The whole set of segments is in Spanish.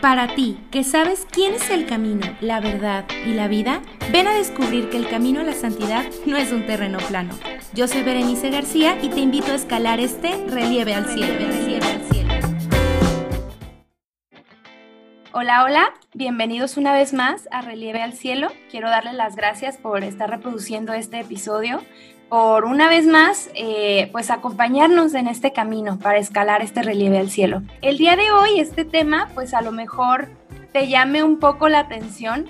Para ti, que sabes quién es el camino, la verdad y la vida, ven a descubrir que el camino a la santidad no es un terreno plano. Yo soy Berenice García y te invito a escalar este relieve al cielo. Hola, hola, bienvenidos una vez más a Relieve al Cielo. Quiero darles las gracias por estar reproduciendo este episodio por una vez más, eh, pues acompañarnos en este camino para escalar este relieve al cielo. El día de hoy, este tema, pues a lo mejor te llame un poco la atención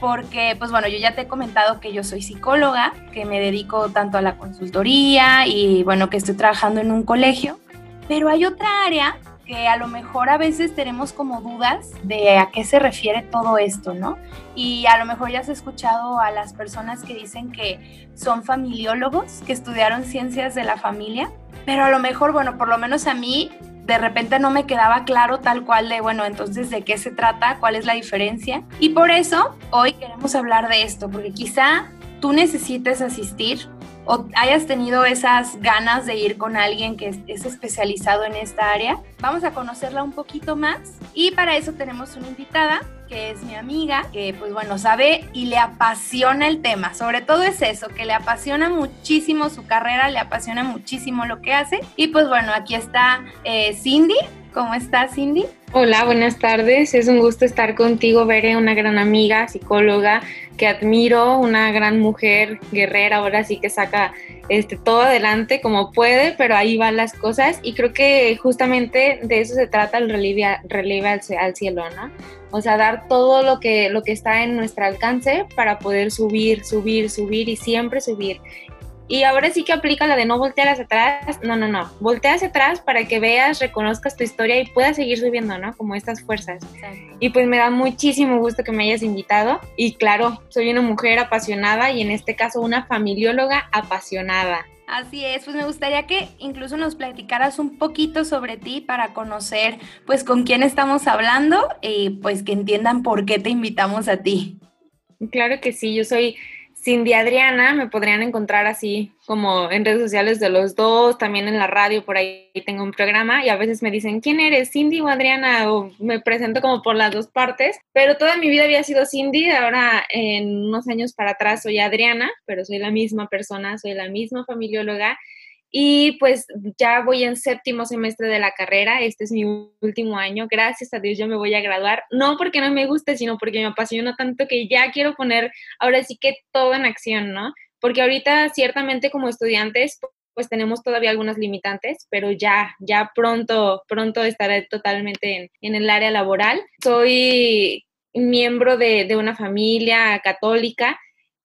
porque, pues bueno, yo ya te he comentado que yo soy psicóloga, que me dedico tanto a la consultoría y bueno, que estoy trabajando en un colegio, pero hay otra área que a lo mejor a veces tenemos como dudas de a qué se refiere todo esto, ¿no? Y a lo mejor ya has escuchado a las personas que dicen que son familiólogos, que estudiaron ciencias de la familia, pero a lo mejor, bueno, por lo menos a mí de repente no me quedaba claro tal cual de, bueno, entonces de qué se trata, cuál es la diferencia. Y por eso hoy queremos hablar de esto, porque quizá tú necesites asistir o hayas tenido esas ganas de ir con alguien que es, especializado en esta área. Vamos a conocerla un poquito más y para eso tenemos una invitada que es mi amiga, que pues bueno, sabe y le apasiona el tema. Sobre todo es eso, que le apasiona muchísimo su carrera, le apasiona muchísimo lo que hace. Y pues bueno, aquí está eh, Cindy. ¿Cómo estás, Cindy? Hola, buenas tardes. Es un gusto estar contigo, Veré, una gran amiga, psicóloga que admiro, una gran mujer guerrera, ahora sí que saca este, todo adelante como puede, pero ahí van las cosas y creo que justamente de eso se trata el relieve, al, cielo, ¿no? O sea, dar todo lo que, lo que está en nuestro alcance para poder subir, subir, subir y siempre subir. Y ahora sí que aplica la de no voltear hacia atrás. No, no, no. Voltea hacia atrás para que veas, reconozcas tu historia y puedas seguir subiendo, ¿no? Como estas fuerzas. Y pues me da muchísimo gusto que me hayas invitado. Y claro, soy una mujer apasionada y en este caso una familióloga apasionada. Así es, pues me gustaría que incluso nos platicaras un poquito sobre ti para conocer pues con quién estamos hablando y pues que entiendan por qué te invitamos a ti. Claro que sí, yo soy Cindy Adriana, me podrían encontrar así como en redes sociales de los dos, también en la radio, por ahí tengo un programa y a veces me dicen, ¿quién eres? Cindy o Adriana, o me presento como por las dos partes, pero toda mi vida había sido Cindy, ahora en unos años para atrás soy Adriana, pero soy la misma persona, soy la misma familióloga y pues ya voy en séptimo semestre de la carrera, este es mi último año, gracias a Dios yo me voy a graduar, no porque no me guste, sino porque me apasiona tanto que ya quiero poner ahora sí que todo en acción, ¿no? Porque ahorita ciertamente como estudiantes pues tenemos todavía algunas limitantes, pero ya, ya pronto, pronto estaré totalmente en, en el área laboral. Soy miembro de, de una familia católica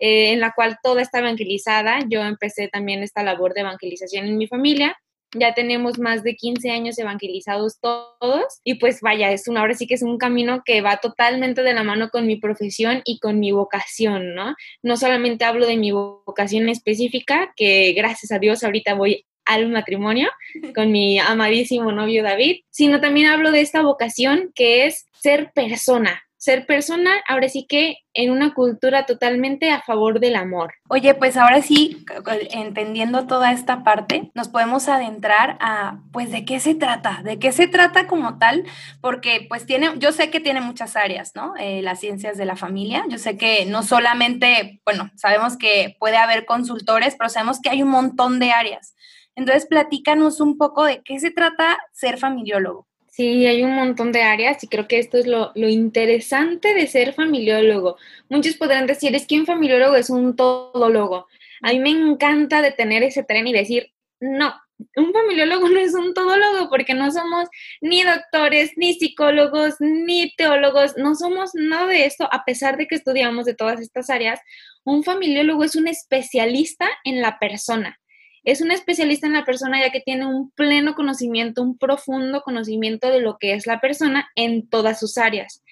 eh, en la cual toda está evangelizada. Yo empecé también esta labor de evangelización en mi familia. Ya tenemos más de 15 años evangelizados todos y pues vaya, es una, ahora sí que es un camino que va totalmente de la mano con mi profesión y con mi vocación, ¿no? No solamente hablo de mi vocación específica, que gracias a Dios ahorita voy al matrimonio con mi amadísimo novio David, sino también hablo de esta vocación que es ser persona, ser persona, ahora sí que en una cultura totalmente a favor del amor. Oye, pues ahora sí, entendiendo toda esta parte, nos podemos adentrar a, pues, ¿de qué se trata? ¿De qué se trata como tal? Porque, pues, tiene, yo sé que tiene muchas áreas, ¿no? Eh, las ciencias de la familia. Yo sé que no solamente, bueno, sabemos que puede haber consultores, pero sabemos que hay un montón de áreas. Entonces, platícanos un poco de qué se trata ser familiólogo. Sí, hay un montón de áreas y creo que esto es lo, interesante de ser familiólogo. Muchos podrán decir, es que un familiólogo es un todólogo. A mí me encanta detener ese tren y decir, no, un familiólogo no es un todólogo porque no somos ni doctores, ni psicólogos, ni teólogos, no somos nada de esto, a pesar de que estudiamos de todas estas áreas. Un familiólogo es un especialista en la persona es un especialista en la persona ya que tiene un pleno conocimiento, un profundo conocimiento de lo que es la persona en todas sus áreas.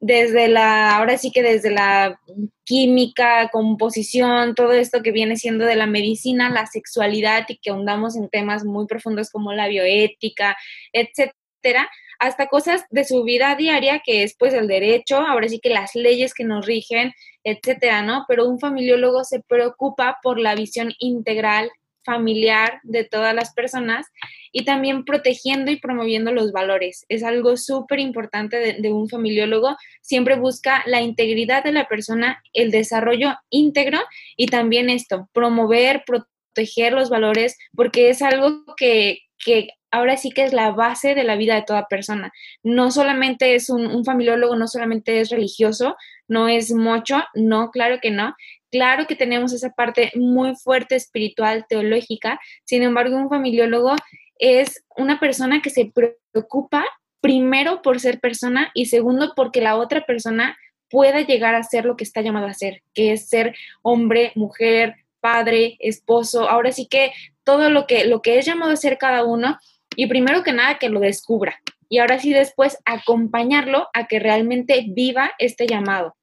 Desde la, ahora sí que desde la química, composición, todo esto que viene siendo de la medicina, la sexualidad y que ahondamos en temas muy profundos como la bioética, etcétera, hasta cosas de su vida diaria, que es pues el derecho, ahora sí que las leyes que nos rigen, etcétera, ¿no? Pero un familiólogo se preocupa por la visión integral familiar de todas las personas y también protegiendo y promoviendo los valores. Es algo súper importante de, un familiólogo. Siempre busca la integridad de la persona, el desarrollo íntegro y también esto, promover, proteger los valores, porque es algo que, que ahora sí que es la base de la vida de toda persona. No solamente es un, familiólogo, no solamente es religioso, no es mocho, no, claro que no. Claro que tenemos esa parte muy fuerte espiritual, teológica, sin embargo, un familiólogo es una persona que se preocupa primero por ser persona y segundo porque la otra persona pueda llegar a ser lo que está llamado a ser, que es ser hombre, mujer, padre, esposo, ahora sí que todo lo que, lo que es llamado a ser cada uno y primero que nada que lo descubra y ahora sí después acompañarlo a que realmente viva este llamado.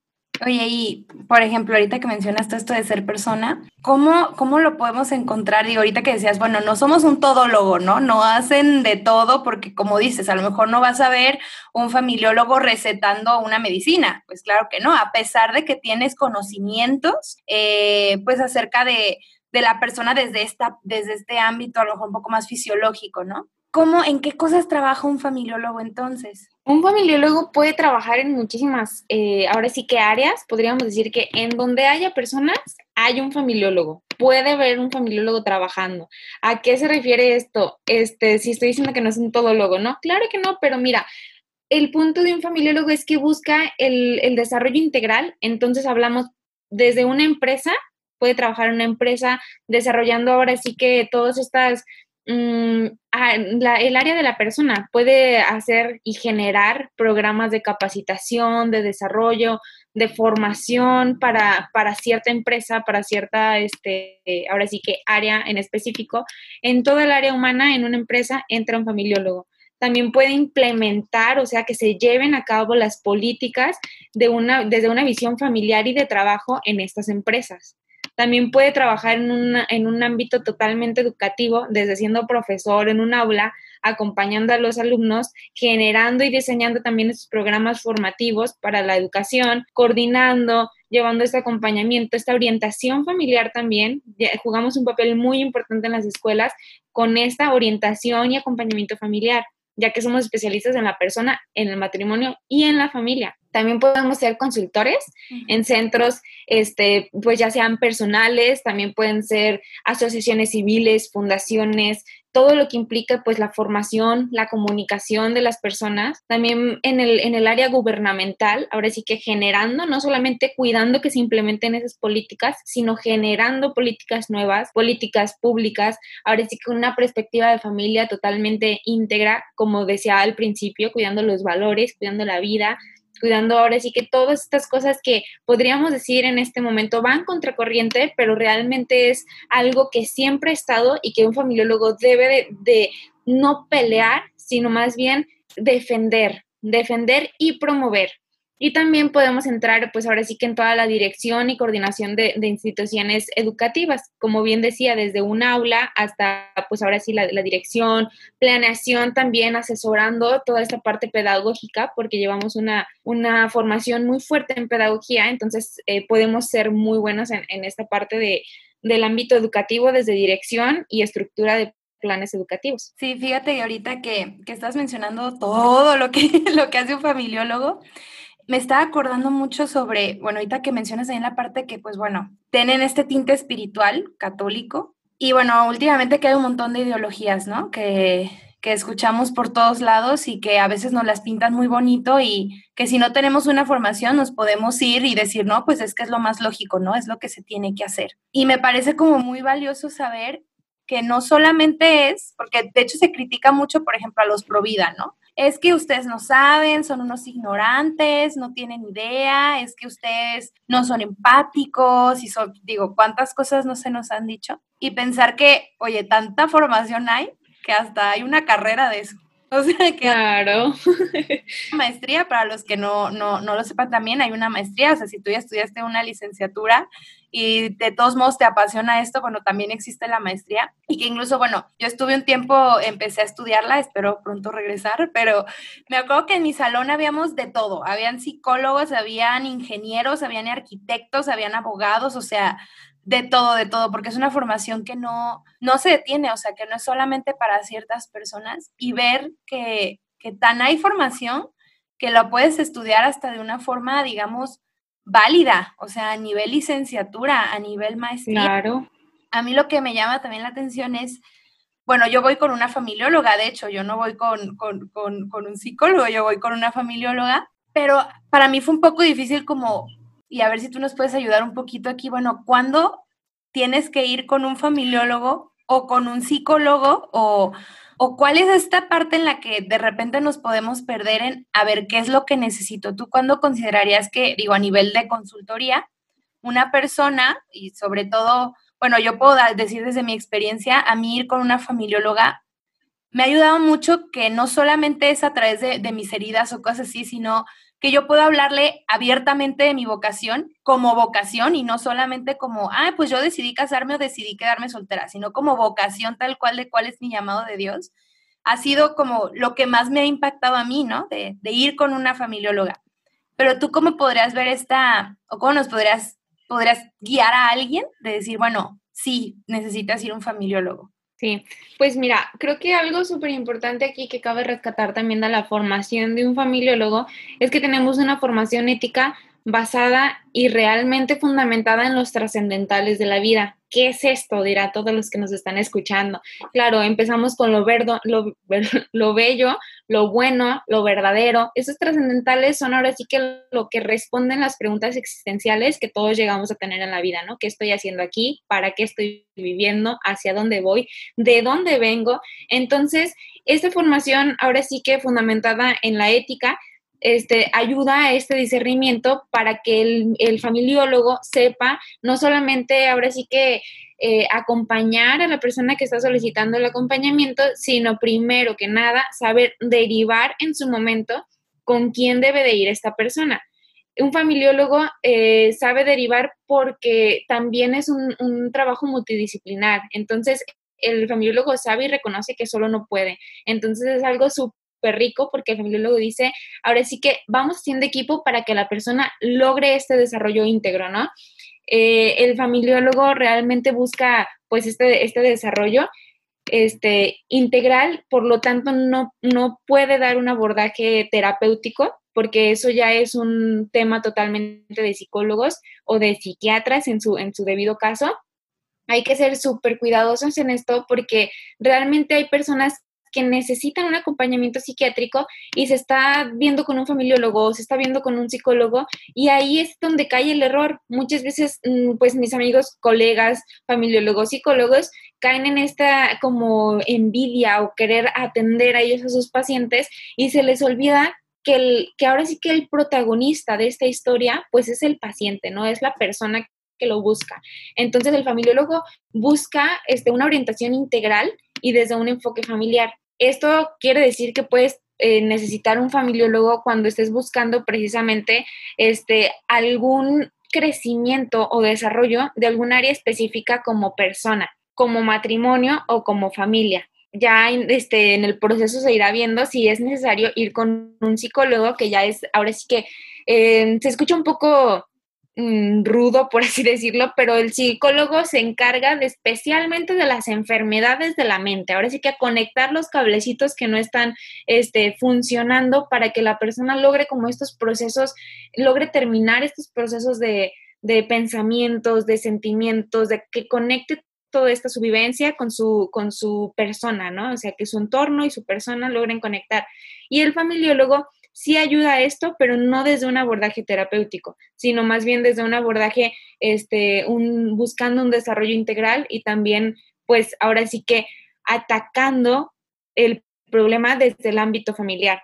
Oye, y por ejemplo, ahorita que mencionaste esto de ser persona, ¿cómo, ¿cómo lo podemos encontrar? Y ahorita que decías, bueno, no somos un todólogo, ¿no? No hacen de todo porque, como dices, a lo mejor no vas a ver un familiólogo recetando una medicina. Pues claro que no, a pesar de que tienes conocimientos, eh, pues acerca de, de la persona desde, esta, desde este ámbito, a lo mejor un poco más fisiológico, ¿no? ¿Cómo, en qué cosas trabaja un familiólogo entonces? Un familiólogo puede trabajar en muchísimas, eh, ahora sí que áreas, podríamos decir que en donde haya personas, hay un familiólogo. Puede haber un familiólogo trabajando. ¿A qué se refiere esto? Este, si estoy diciendo que no es un todólogo, ¿no? Claro que no, pero mira, el punto de un familiólogo es que busca el, el desarrollo integral. Entonces hablamos desde una empresa, puede trabajar en una empresa desarrollando ahora sí que todas estas Mm, la, el área de la persona puede hacer y generar programas de capacitación, de desarrollo, de formación para, para cierta empresa, para cierta, este, ahora sí que área en específico. En toda el área humana, en una empresa, entra un familiólogo. También puede implementar, o sea, que se lleven a cabo las políticas de una, desde una visión familiar y de trabajo en estas empresas. También puede trabajar en, una, en un ámbito totalmente educativo, desde siendo profesor en un aula, acompañando a los alumnos, generando y diseñando también estos programas formativos para la educación, coordinando, llevando este acompañamiento, esta orientación familiar también. Jugamos un papel muy importante en las escuelas con esta orientación y acompañamiento familiar ya que somos especialistas en la persona, en el matrimonio y en la familia. También podemos ser consultores en centros, este, pues ya sean personales, también pueden ser asociaciones civiles, fundaciones, todo lo que implica pues la formación, la comunicación de las personas, también en el, en el área gubernamental, ahora sí que generando, no solamente cuidando que se implementen esas políticas, sino generando políticas nuevas, políticas públicas, ahora sí que una perspectiva de familia totalmente íntegra, como decía al principio, cuidando los valores, cuidando la vida, cuidando ahora sí que todas estas cosas que podríamos decir en este momento van contracorriente, pero realmente es algo que siempre ha estado y que un familiólogo debe de, de no pelear, sino más bien defender, defender y promover. Y también podemos entrar, pues ahora sí que en toda la dirección y coordinación de, instituciones educativas, como bien decía, desde un aula hasta, pues ahora sí, la, la, dirección, planeación también, asesorando toda esta parte pedagógica, porque llevamos una, una formación muy fuerte en pedagogía, entonces eh, podemos ser muy buenos en, en esta parte de, del ámbito educativo desde dirección y estructura de planes educativos. Sí, fíjate ahorita que, que estás mencionando todo lo que, lo que hace un familiólogo me estaba acordando mucho sobre, bueno, ahorita que mencionas ahí en la parte que, pues bueno, tienen este tinte espiritual católico. Y bueno, últimamente que un montón de ideologías, ¿no? Que, que escuchamos por todos lados y que a veces nos las pintan muy bonito y que si no tenemos una formación nos podemos ir y decir, no, pues es que es lo más lógico, ¿no? Es lo que se tiene que hacer. Y me parece como muy valioso saber que no solamente es, porque de hecho se critica mucho, por ejemplo, a los pro vida, ¿no? Es que ustedes no saben, son unos ignorantes, no tienen idea, es que ustedes no son empáticos y son, digo, cuántas cosas no se nos han dicho. Y pensar que, oye, tanta formación hay que hasta hay una carrera de eso. O sea que claro. maestría, para los que no, no, no lo sepan también, hay una maestría, o sea, si tú ya estudiaste una licenciatura y de todos modos te apasiona esto, bueno, también existe la maestría y que incluso, bueno, yo estuve un tiempo, empecé a estudiarla, espero pronto regresar, pero me acuerdo que en mi salón habíamos de todo, habían psicólogos, habían ingenieros, habían arquitectos, habían abogados, o sea, de todo, de todo, porque es una formación que no, no se detiene, o sea, que no es solamente para ciertas personas y ver que, que tan hay formación que la puedes estudiar hasta de una forma, digamos, válida, o sea, a nivel licenciatura, a nivel maestría. Claro. A mí lo que me llama también la atención es, bueno, yo voy con una familióloga, de hecho, yo no voy con, con, con, con un psicólogo, yo voy con una familióloga, pero para mí fue un poco difícil como, y a ver si tú nos puedes ayudar un poquito aquí, bueno, ¿cuándo tienes que ir con un familiólogo o con un psicólogo o ¿O cuál es esta parte en la que de repente nos podemos perder en a ver qué es lo que necesito? ¿Tú cuándo considerarías que, digo, a nivel de consultoría, una persona, y sobre todo, bueno, yo puedo decir desde mi experiencia, a mí ir con una familióloga me ha ayudado mucho que no solamente es a través de, de mis heridas o cosas así, sino que yo puedo hablarle abiertamente de mi vocación como vocación y no solamente como, ah, pues yo decidí casarme o decidí quedarme soltera, sino como vocación tal cual de cuál es mi llamado de Dios, ha sido como lo que más me ha impactado a mí, ¿no? De, ir con una familióloga. Pero tú cómo podrías ver esta, o cómo nos podrías, podrías guiar a alguien de decir, bueno, sí, necesitas ir a un familiólogo. Sí, pues mira, creo que algo súper importante aquí que cabe rescatar también de la formación de un familiólogo es que tenemos una formación ética basada y realmente fundamentada en los trascendentales de la vida. ¿Qué es esto? Dirá todos los que nos están escuchando. Claro, empezamos con lo, verdo, lo, lo bello, lo bueno, lo verdadero. Esos trascendentales son ahora sí que lo que responden las preguntas existenciales que todos llegamos a tener en la vida, ¿no? ¿Qué estoy haciendo aquí? ¿Para qué estoy viviendo? ¿Hacia dónde voy? ¿De dónde vengo? Entonces, esta formación ahora sí que fundamentada en la ética este, ayuda a este discernimiento para que el, familiólogo sepa no solamente ahora sí que eh, acompañar a la persona que está solicitando el acompañamiento, sino primero que nada saber derivar en su momento con quién debe de ir esta persona. Un familiólogo eh, sabe derivar porque también es un, trabajo multidisciplinar. Entonces, el familiólogo sabe y reconoce que solo no puede. Entonces es algo rico porque el familiólogo dice, ahora sí que vamos haciendo equipo para que la persona logre este desarrollo íntegro, ¿no? Eh, el familiólogo realmente busca pues este, este desarrollo este, integral, por lo tanto no, no puede dar un abordaje terapéutico porque eso ya es un tema totalmente de psicólogos o de psiquiatras en su, en su debido caso. Hay que ser súper cuidadosos en esto porque realmente hay personas que necesitan un acompañamiento psiquiátrico y se está viendo con un familiólogo, se está viendo con un psicólogo y ahí es donde cae el error. Muchas veces, mm, pues mis amigos, colegas, familiólogos, psicólogos caen en esta como envidia o querer atender a ellos, a sus pacientes y se les olvida que, el, que ahora sí que el protagonista de esta historia, pues es el paciente, ¿no? Es la persona que lo busca. Entonces el familiólogo busca este, una orientación integral y desde un enfoque familiar. Esto quiere decir que puedes eh, necesitar un familiólogo cuando estés buscando precisamente este, algún crecimiento o desarrollo de algún área específica como persona, como matrimonio o como familia. Ya este, en el proceso se irá viendo si es necesario ir con un psicólogo, que ya es, ahora sí que eh, se escucha un poco rudo, por así decirlo, pero el psicólogo se encarga de, especialmente de las enfermedades de la mente. Ahora sí que a conectar los cablecitos que no están este, funcionando para que la persona logre como estos procesos, logre terminar estos procesos de, de pensamientos, de sentimientos, de que conecte toda esta su vivencia con su, con su persona, ¿no? O sea, que su entorno y su persona logren conectar. Y el familiólogo sí ayuda a esto, pero no desde un abordaje terapéutico, sino más bien desde un abordaje, este, un, buscando un desarrollo integral y también, pues ahora sí que atacando el problema desde el ámbito familiar.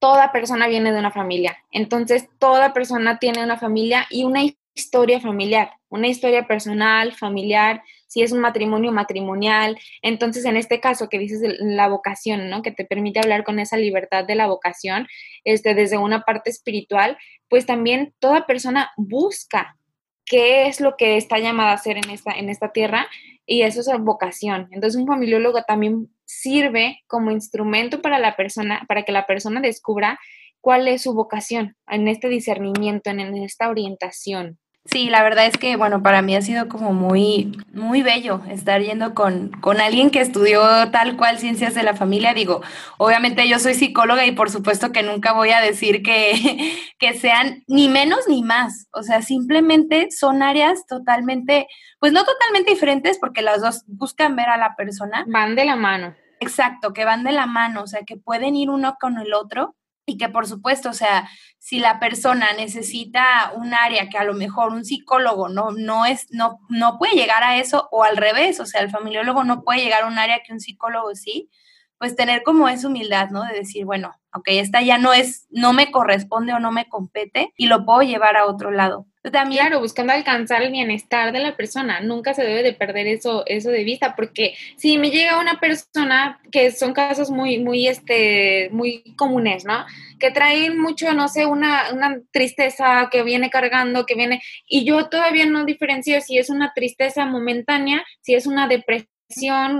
Toda persona viene de una familia, entonces toda persona tiene una familia y una historia familiar, una historia personal, familiar, si es un matrimonio matrimonial. Entonces, en este caso que dices la vocación, ¿no? Que te permite hablar con esa libertad de la vocación, este, desde una parte espiritual, pues también toda persona busca qué es lo que está llamada a hacer en esta, en esta tierra y eso es vocación. Entonces, un familiólogo también sirve como instrumento para la persona, para que la persona descubra cuál es su vocación en este discernimiento, en esta orientación. Sí, la verdad es que, bueno, para mí ha sido como muy, muy bello estar yendo con, con alguien que estudió tal cual ciencias de la familia. Digo, obviamente yo soy psicóloga y por supuesto que nunca voy a decir que, que sean ni menos ni más. O sea, simplemente son áreas totalmente, pues no totalmente diferentes porque las dos buscan ver a la persona. Van de la mano. Exacto, que van de la mano, o sea, que pueden ir uno con el otro y que por supuesto, o sea, si la persona necesita un área que a lo mejor un psicólogo no, no es, no, no puede llegar a eso, o al revés, o sea, el familiólogo no puede llegar a un área que un psicólogo sí, pues tener como esa humildad, ¿no? De decir, bueno, ok, esta ya no es, no me corresponde o no me compete y lo puedo llevar a otro lado. También, claro, buscando alcanzar el bienestar de la persona, nunca se debe de perder eso, eso de vista, porque si me llega una persona, que son casos muy, muy, este, muy comunes, ¿no? Que traen mucho, no sé, una, una tristeza que viene cargando, que viene, y yo todavía no diferencio si es una tristeza momentánea, si es una depresión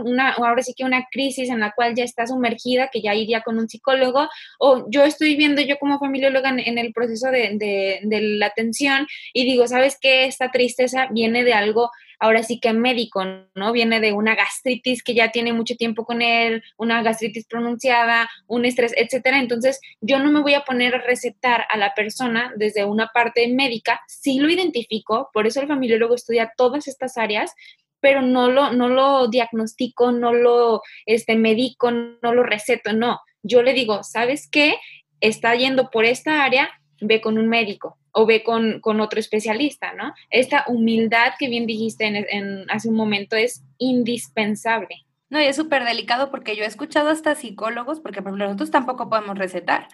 una, ahora sí que una crisis en la cual ya está sumergida, que ya iría con un psicólogo, o yo estoy viendo yo como familióloga en, el proceso de, de, la atención y digo, ¿sabes qué? Esta tristeza viene de algo ahora sí que médico, ¿no? Viene de una gastritis que ya tiene mucho tiempo con él, una gastritis pronunciada, un estrés, etcétera. Entonces, yo no me voy a poner a recetar a la persona desde una parte médica, sí lo identifico, por eso el familiólogo estudia todas estas áreas, pero no lo, no lo diagnostico, no lo este, medico, no lo receto, no. Yo le digo, ¿sabes qué? Está yendo por esta área, ve con un médico o ve con, otro especialista, ¿no? Esta humildad que bien dijiste en, hace un momento es indispensable. No, y es súper delicado porque yo he escuchado hasta psicólogos, porque por nosotros tampoco podemos recetar.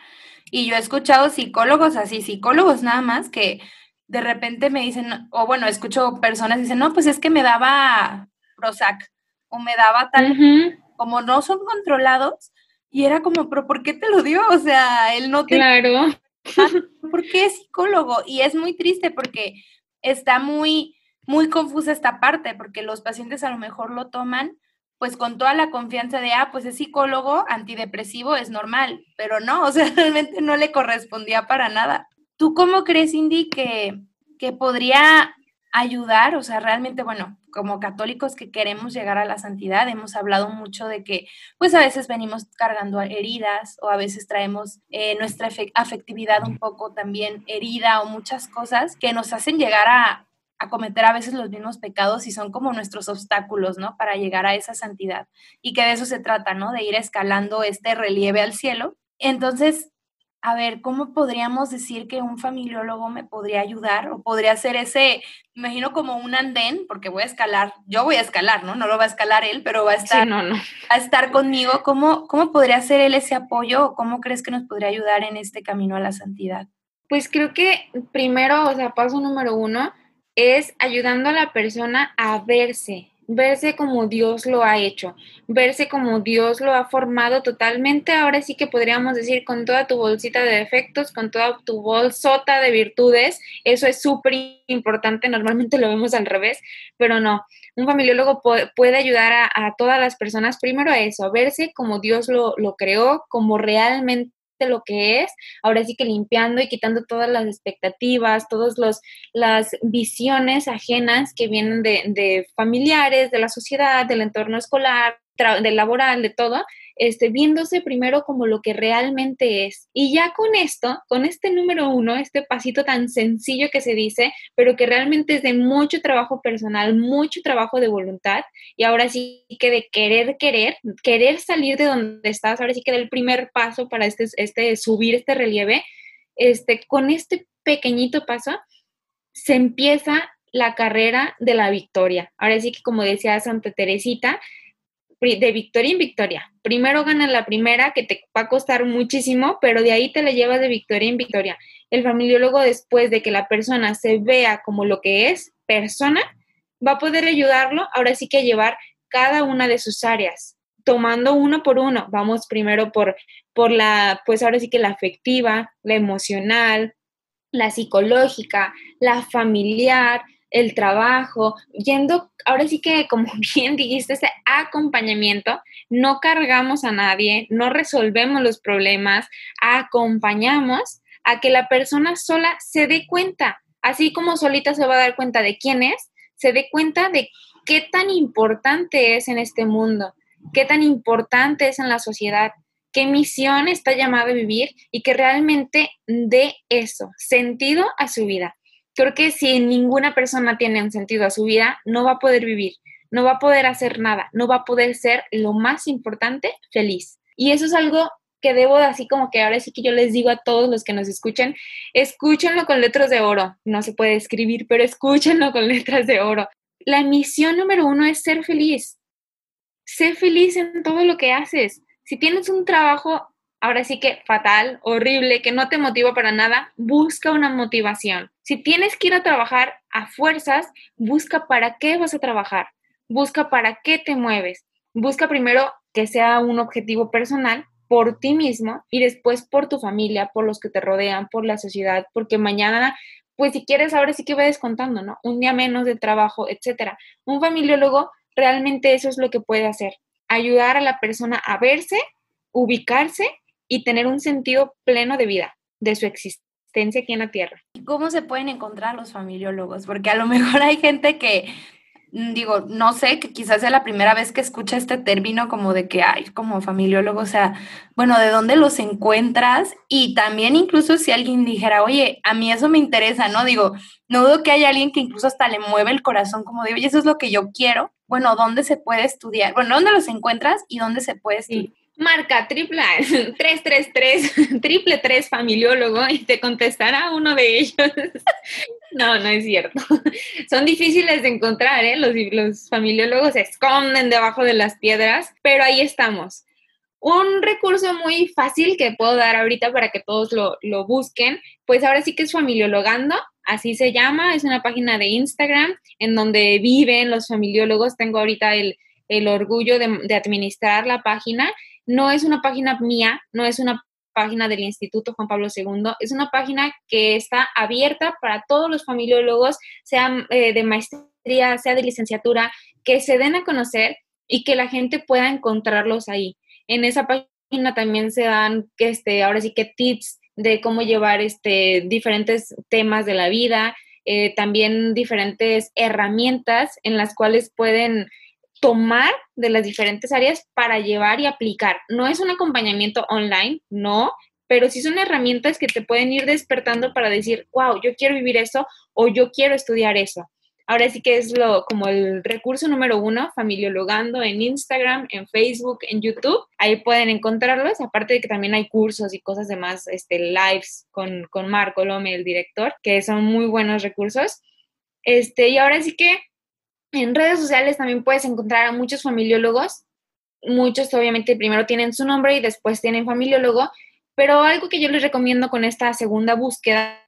Y yo he escuchado psicólogos así, psicólogos nada más, que de repente me dicen, o bueno, escucho personas dicen, no, pues es que me daba Prozac o me daba tal, como no son controlados, y era como, pero ¿por qué te lo dio? O sea, él no te... Claro. ¿Por qué es psicólogo? Y es muy triste porque está muy, muy confusa esta parte, porque los pacientes a lo mejor lo toman pues con toda la confianza de, ah, pues es psicólogo, antidepresivo, es normal, pero no, o sea, realmente no le correspondía para nada. ¿Tú cómo crees, Cindy, que, que podría ayudar? O sea, realmente, bueno, como católicos que queremos llegar a la santidad, hemos hablado mucho de que, pues a veces venimos cargando heridas o a veces traemos eh, nuestra afectividad un poco también herida o muchas cosas que nos hacen llegar a, a cometer a veces los mismos pecados y son como nuestros obstáculos, ¿no? Para llegar a esa santidad. Y que de eso se trata, ¿no? De ir escalando este relieve al cielo. Entonces, a ver, ¿cómo podríamos decir que un familiólogo me podría ayudar? O podría ser ese, me imagino como un andén, porque voy a escalar, yo voy a escalar, ¿no? No lo va a escalar él, pero va a estar, no, no. a estar conmigo. ¿Cómo, ¿Cómo podría ser él ese apoyo o cómo crees que nos podría ayudar en este camino a la santidad? Pues creo que primero, o sea, paso número uno, es ayudando a la persona a verse, verse como Dios lo ha hecho, verse como Dios lo ha formado totalmente. Ahora sí que podríamos decir con toda tu bolsita de defectos, con toda tu bolsota de virtudes. Eso es súper importante. Normalmente lo vemos al revés, pero no. Un familiólogo puede, ayudar a, a, todas las personas primero a eso, a verse como Dios lo, lo creó, como realmente lo que es, ahora sí que limpiando y quitando todas las expectativas, todas las visiones ajenas que vienen de, de familiares, de la sociedad, del entorno escolar, del laboral, de todo, este, viéndose primero como lo que realmente es. Y ya con esto, con este número uno, este pasito tan sencillo que se dice, pero que realmente es de mucho trabajo personal, mucho trabajo de voluntad, y ahora sí que de querer, querer, querer salir de donde estás, ahora sí que el primer paso para este, este subir este relieve, este, con este pequeñito paso, se empieza la carrera de la victoria. Ahora sí que como decía Santa Teresita, de victoria en victoria. Primero ganas la primera, que te va a costar muchísimo, pero de ahí te la llevas de victoria en victoria. El familiólogo, después de que la persona se vea como lo que es persona, va a poder ayudarlo ahora sí que a llevar cada una de sus áreas, tomando uno por uno. Vamos primero por, por la, pues ahora sí que la afectiva, la emocional, la psicológica, la familiar, el trabajo, yendo, ahora sí que como bien dijiste, ese acompañamiento, no cargamos a nadie, no resolvemos los problemas, acompañamos a que la persona sola se dé cuenta, así como solita se va a dar cuenta de quién es, se dé cuenta de qué tan importante es en este mundo, qué tan importante es en la sociedad, qué misión está llamada a vivir y que realmente dé eso, sentido a su vida. Creo que si ninguna persona tiene un sentido a su vida, no va a poder vivir, no va a poder hacer nada, no va a poder ser lo más importante, feliz. Y eso es algo que debo, así como que ahora sí que yo les digo a todos los que nos escuchen, escúchenlo con letras de oro. No se puede escribir, pero escúchenlo con letras de oro. La misión número uno es ser feliz. Sé feliz en todo lo que haces. Si tienes un trabajo, ahora sí que fatal, horrible, que no te motiva para nada, busca una motivación. Si tienes que ir a trabajar a fuerzas, busca para qué vas a trabajar. Busca para qué te mueves. Busca primero que sea un objetivo personal por ti mismo y después por tu familia, por los que te rodean, por la sociedad, porque mañana, pues si quieres, ahora sí que va descontando, ¿no? Un día menos de trabajo, etcétera. Un familiólogo realmente eso es lo que puede hacer, ayudar a la persona a verse, ubicarse y tener un sentido pleno de vida, de su existencia aquí en la Tierra. ¿Cómo se pueden encontrar los familiólogos? Porque a lo mejor hay gente que Mm, digo, no sé, que quizás sea la primera vez que escucha este término como de que hay como familiólogo, o sea, bueno, ¿de dónde los encuentras? Y también incluso si alguien dijera, oye, a mí eso me interesa, ¿no? Digo, no dudo que haya alguien que incluso hasta le mueve el corazón como de, oye, eso es lo que yo quiero. Bueno, ¿dónde se puede estudiar? Bueno, ¿dónde los encuentras y dónde se puede estudiar? Marca tripla 333 triple 3 familiólogo y te contestará uno de ellos. no, no es cierto. Son difíciles de encontrar, ¿eh? Los, los familiólogos se esconden debajo de las piedras, pero ahí estamos. Un recurso muy fácil que puedo dar ahorita para que todos lo, lo busquen, pues ahora sí que es familiologando, así se llama, es una página de Instagram en donde viven los familiólogos. Tengo ahorita el, el orgullo de administrar la página no es una página mía, no es una página del Instituto Juan Pablo II, es una página que está abierta para todos los familiólogos, sea eh, de maestría, sea de licenciatura, que se den a conocer y que la gente pueda encontrarlos ahí. En esa página también se dan, este, ahora sí que tips de cómo llevar este, diferentes temas de la vida, eh, también diferentes herramientas en las cuales pueden tomar de las diferentes áreas para llevar y aplicar. No es un acompañamiento online, no, pero sí son herramientas que te pueden ir despertando para decir, wow, yo quiero vivir eso o yo quiero estudiar eso. Ahora sí que es lo como el recurso número uno, familiologando en Instagram, en Facebook, en YouTube. Ahí pueden encontrarlos, aparte de que también hay cursos y cosas demás, este, lives con, con Marco Lome, el director, que son muy buenos recursos. Este, y ahora sí que en redes sociales también puedes encontrar a muchos familiólogos. Muchos obviamente primero tienen su nombre y después tienen familiólogo, pero algo que yo les recomiendo con esta segunda búsqueda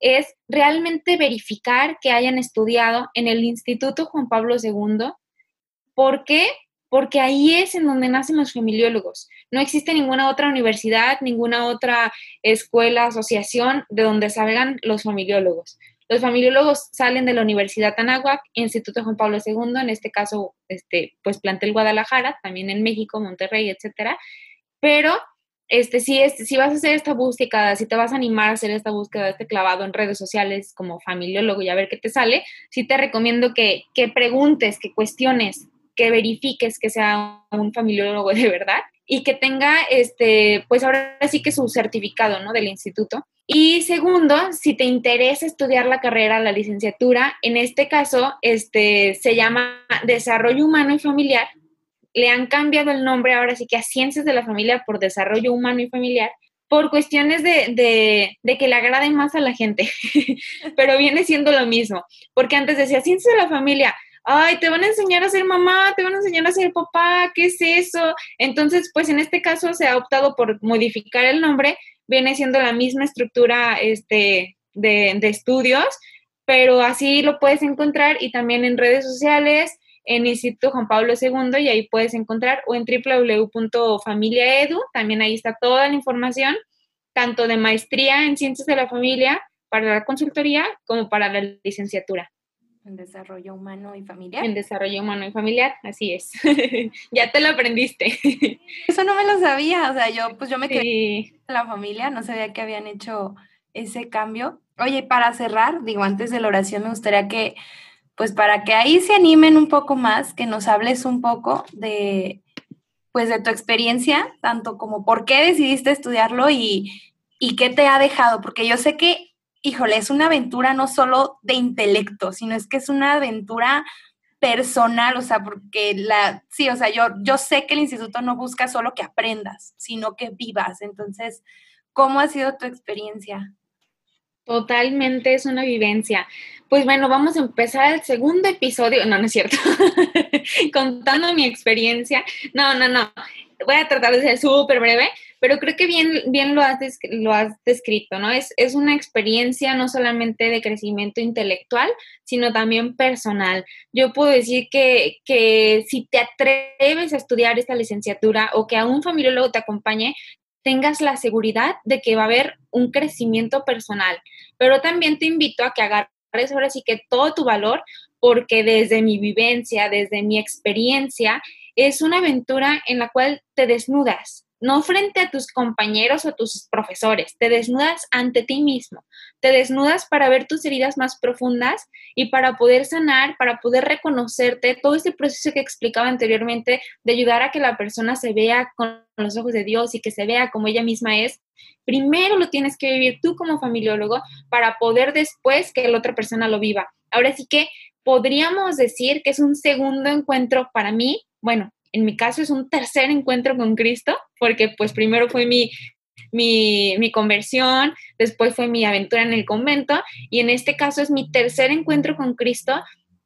es realmente verificar que hayan estudiado en el Instituto Juan Pablo II. ¿Por qué? Porque ahí es en donde nacen los familiólogos. No existe ninguna otra universidad, ninguna otra escuela, asociación de donde salgan los familiólogos. Los familiólogos salen de la Universidad Anáhuac, Instituto Juan Pablo II, en este caso, este, pues plantel Guadalajara, también en México, Monterrey, etcétera. Pero este, si, es, si vas a hacer esta búsqueda, si te vas a animar a hacer esta búsqueda, este clavado en redes sociales como familiólogo y a ver qué te sale, sí te recomiendo que, que preguntes, que cuestiones, que verifiques que sea un familiólogo de verdad y que tenga, este, pues ahora sí que su certificado, ¿no? Del instituto y segundo, si te interesa estudiar la carrera, la licenciatura, en este caso este, se llama Desarrollo Humano y Familiar. Le han cambiado el nombre ahora sí que a Ciencias de la Familia por Desarrollo Humano y Familiar, por cuestiones de, de que le agrade más a la gente, pero viene siendo lo mismo, porque antes decía Ciencias de la Familia, ay, te van a enseñar a ser mamá, te van a enseñar a ser papá, ¿qué es eso? Entonces, pues en este caso se ha optado por modificar el nombre viene siendo la misma estructura este, de, estudios, pero así lo puedes encontrar y también en redes sociales, en Instituto Juan Pablo II y ahí puedes encontrar o en www.familiaedu, también ahí está toda la información, tanto de maestría en ciencias de la familia para la consultoría como para la licenciatura. En desarrollo humano y familiar. En desarrollo humano y familiar, así es. ya te lo aprendiste. Eso no me lo sabía, o sea, yo pues yo me quedé en la familia, no sabía que habían hecho ese cambio. Oye, para cerrar, digo, antes de la oración me gustaría que, pues para que ahí se animen un poco más, que nos hables un poco de, pues de tu experiencia, tanto como por qué decidiste estudiarlo y, y qué te ha dejado, porque yo sé que, híjole, es una aventura no solo de intelecto, sino es que es una aventura personal, o sea, porque la, sí, o sea, yo, yo sé que el instituto no busca solo que aprendas, sino que vivas. Entonces, ¿cómo ha sido tu experiencia? Totalmente es una vivencia. Pues bueno, vamos a empezar el segundo episodio. No, no es cierto. Contando mi experiencia. No, no, no. Voy a tratar de ser súper breve, pero creo que bien, bien lo, has lo has descrito, ¿no? Es, es una experiencia no solamente de crecimiento intelectual, sino también personal. Yo puedo decir que, que si te atreves a estudiar esta licenciatura o que a un familiólogo te acompañe, tengas la seguridad de que va a haber un crecimiento personal. Pero también te invito a que agarres ahora sí que todo tu valor, porque desde mi vivencia, desde mi experiencia, es una aventura en la cual te desnudas, no frente a tus compañeros o tus profesores, te desnudas ante ti mismo, te desnudas para ver tus heridas más profundas y para poder sanar, para poder reconocerte, todo ese proceso que explicaba anteriormente de ayudar a que la persona se vea con los ojos de Dios y que se vea como ella misma es, primero lo tienes que vivir tú como familiólogo para poder después que la otra persona lo viva. Ahora sí que podríamos decir que es un segundo encuentro para mí, bueno, en mi caso es un tercer encuentro con Cristo, porque pues primero fue mi, mi, conversión, después fue mi aventura en el convento y en este caso es mi tercer encuentro con Cristo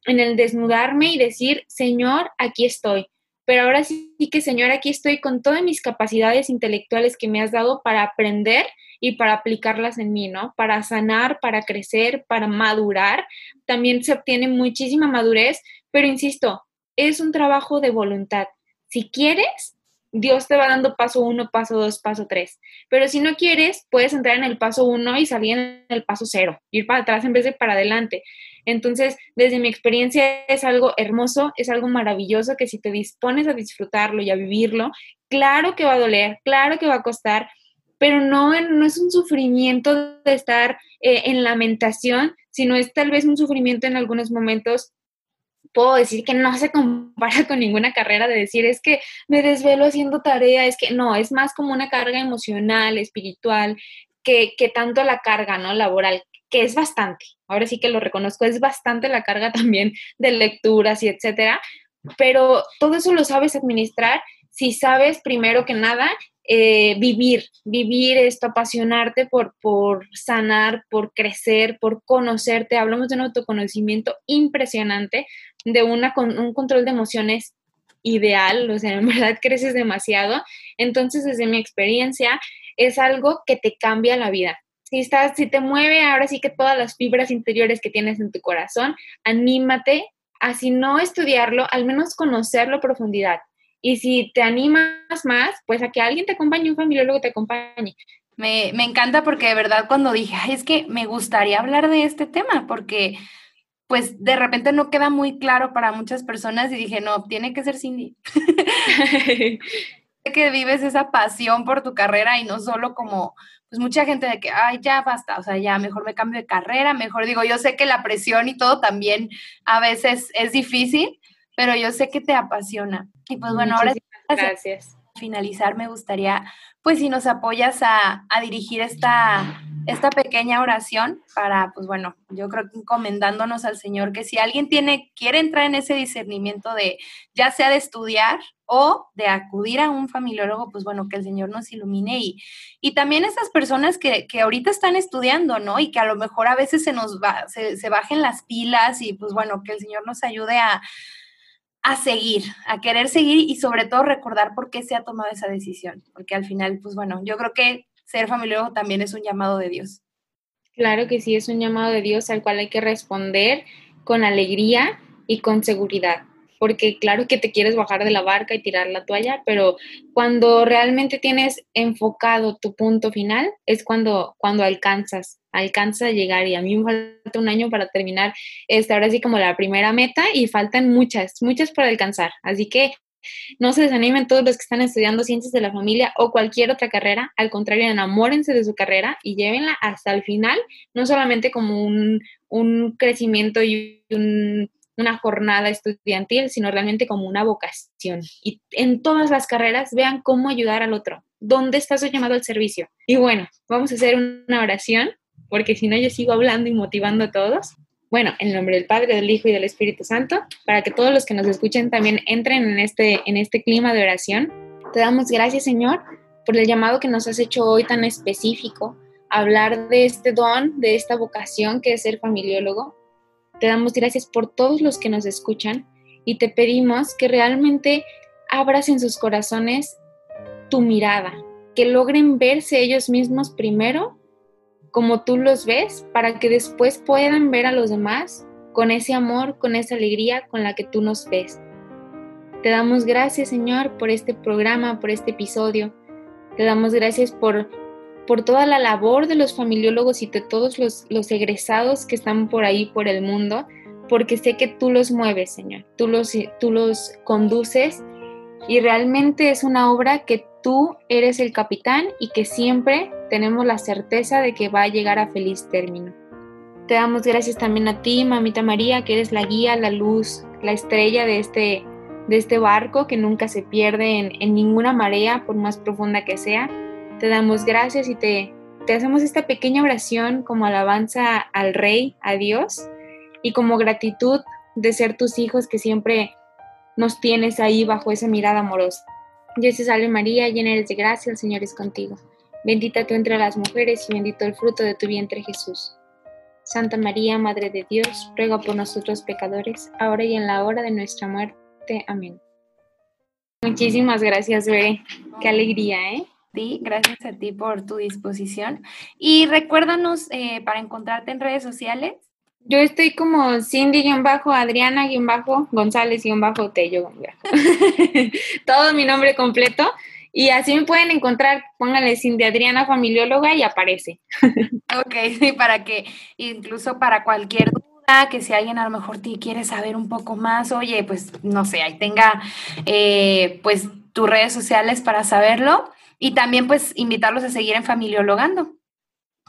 en el desnudarme y decir, Señor, aquí estoy. Pero ahora sí que, Señor, aquí estoy con todas mis capacidades intelectuales que me has dado para aprender y para aplicarlas en mí, ¿no? Para sanar, para crecer, para madurar. También se obtiene muchísima madurez, pero insisto, es un trabajo de voluntad. Si quieres, Dios te va dando paso uno, paso dos, paso tres. Pero si no quieres, puedes entrar en el paso uno y salir en el paso cero, ir para atrás en vez de para adelante. Entonces, desde mi experiencia es algo hermoso, es algo maravilloso que si te dispones a disfrutarlo y a vivirlo, claro que va a doler, claro que va a costar, pero no, no es un sufrimiento de estar eh, en lamentación, sino es tal vez un sufrimiento en algunos momentos puedo decir que no se compara con ninguna carrera de decir es que me desvelo haciendo tarea, es que no, es más como una carga emocional, espiritual, que, que tanto la carga, ¿no? Laboral, que es bastante, ahora sí que lo reconozco, es bastante la carga también de lecturas y etcétera, pero todo eso lo sabes administrar si sabes primero que nada eh, vivir, vivir esto, apasionarte por, por sanar, por crecer, por conocerte. Hablamos de un autoconocimiento impresionante, de una, un control de emociones ideal, o sea, en verdad creces demasiado. Entonces, desde mi experiencia, es algo que te cambia la vida. Si, estás, si te mueve ahora sí que todas las fibras interiores que tienes en tu corazón, anímate a si no estudiarlo, al menos conocerlo a profundidad. Y si te animas más, pues a que alguien te acompañe, un familiar te acompañe. Me, me encanta porque de verdad cuando dije, es que me gustaría hablar de este tema, porque pues de repente no queda muy claro para muchas personas y dije, no, tiene que ser Cindy. que vives esa pasión por tu carrera y no solo como, pues mucha gente de que, ay, ya basta, o sea, ya mejor me cambio de carrera, mejor digo, yo sé que la presión y todo también a veces es difícil, pero yo sé que te apasiona. Y pues bueno, ahora gracias. finalizar me gustaría, pues si nos apoyas a, a, dirigir esta, esta pequeña oración para, pues bueno, yo creo que encomendándonos al Señor, que si alguien tiene, quiere entrar en ese discernimiento de, ya sea de estudiar o de acudir a un familiólogo, pues bueno, que el Señor nos ilumine y, y también esas personas que, que ahorita están estudiando, ¿no? Y que a lo mejor a veces se nos va, se, se bajen las pilas y pues bueno, que el Señor nos ayude a a seguir, a querer seguir y sobre todo recordar por qué se ha tomado esa decisión, porque al final, pues bueno, yo creo que ser familiar también es un llamado de Dios. Claro que sí, es un llamado de Dios al cual hay que responder con alegría y con seguridad porque claro que te quieres bajar de la barca y tirar la toalla, pero cuando realmente tienes enfocado tu punto final es cuando, cuando alcanzas, alcanza a llegar. Y a mí me falta un año para terminar esta, ahora sí como la primera meta y faltan muchas, muchas para alcanzar, así que no se desanimen todos los que están estudiando ciencias de la familia o cualquier otra carrera, al contrario, enamórense de su carrera y llévenla hasta el final, no solamente como un, un crecimiento y un una jornada estudiantil, sino realmente como una vocación. Y en todas las carreras vean cómo ayudar al otro. ¿Dónde está su llamado al servicio? Y bueno, vamos a hacer una oración, porque si no yo sigo hablando y motivando a todos. Bueno, en el nombre del Padre, del Hijo y del Espíritu Santo, para que todos los que nos escuchen también entren en este, en este clima de oración. Te damos gracias, Señor, por el llamado que nos has hecho hoy tan específico, hablar de este don, de esta vocación que es ser familiólogo te damos gracias por todos los que nos escuchan y te pedimos que realmente abras en sus corazones tu mirada, que logren verse ellos mismos primero como tú los ves, para que después puedan ver a los demás con ese amor, con esa alegría con la que tú nos ves. Te damos gracias, Señor, por este programa, por este episodio. Te damos gracias por por toda la labor de los familiólogos y de todos los, los egresados que están por ahí, por el mundo, porque sé que tú los mueves, Señor, tú los, tú los conduces y realmente es una obra que tú eres el capitán y que siempre tenemos la certeza de que va a llegar a feliz término. Te damos gracias también a ti, mamita María, que eres la guía, la luz, la estrella de este, de este barco que nunca se pierde en, en ninguna marea, por más profunda que sea te damos gracias y te, te hacemos esta pequeña oración como alabanza al Rey, a Dios, y como gratitud de ser tus hijos que siempre nos tienes ahí bajo esa mirada amorosa. Dios te salve María, llena eres de gracia, el Señor es contigo. Bendita tú entre las mujeres y bendito el fruto de tu vientre Jesús. Santa María, Madre de Dios, ruega por nosotros pecadores, ahora y en la hora de nuestra muerte. Amén. Muchísimas gracias, Bebe. Qué alegría, ¿eh? Gracias a ti por tu disposición. Y recuérdanos eh, para encontrarte en redes sociales. Yo estoy como Cindy-Adriana-González-Tello. Todo mi nombre completo. Y así me pueden encontrar, pónganle Cindy Adriana Familióloga y aparece. ok, sí, para que incluso para cualquier duda, que si alguien a lo mejor te quiere saber un poco más, oye, pues no sé, ahí tenga eh, pues tus redes sociales para saberlo y también pues invitarlos a seguir en Familiologando.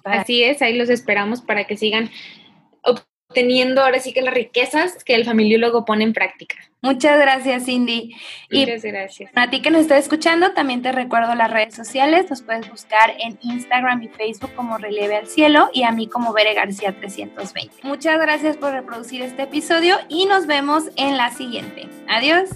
Así es, ahí los esperamos para que sigan obteniendo ahora sí que las riquezas que el familiólogo pone en práctica. Muchas gracias, Cindy. Muchas gracias. A ti que nos estás escuchando, también te recuerdo las redes sociales. Nos puedes buscar en Instagram y Facebook como Relieve al Cielo y a mí como Bere García 320. Muchas gracias por reproducir este episodio y nos vemos en la siguiente. Adiós.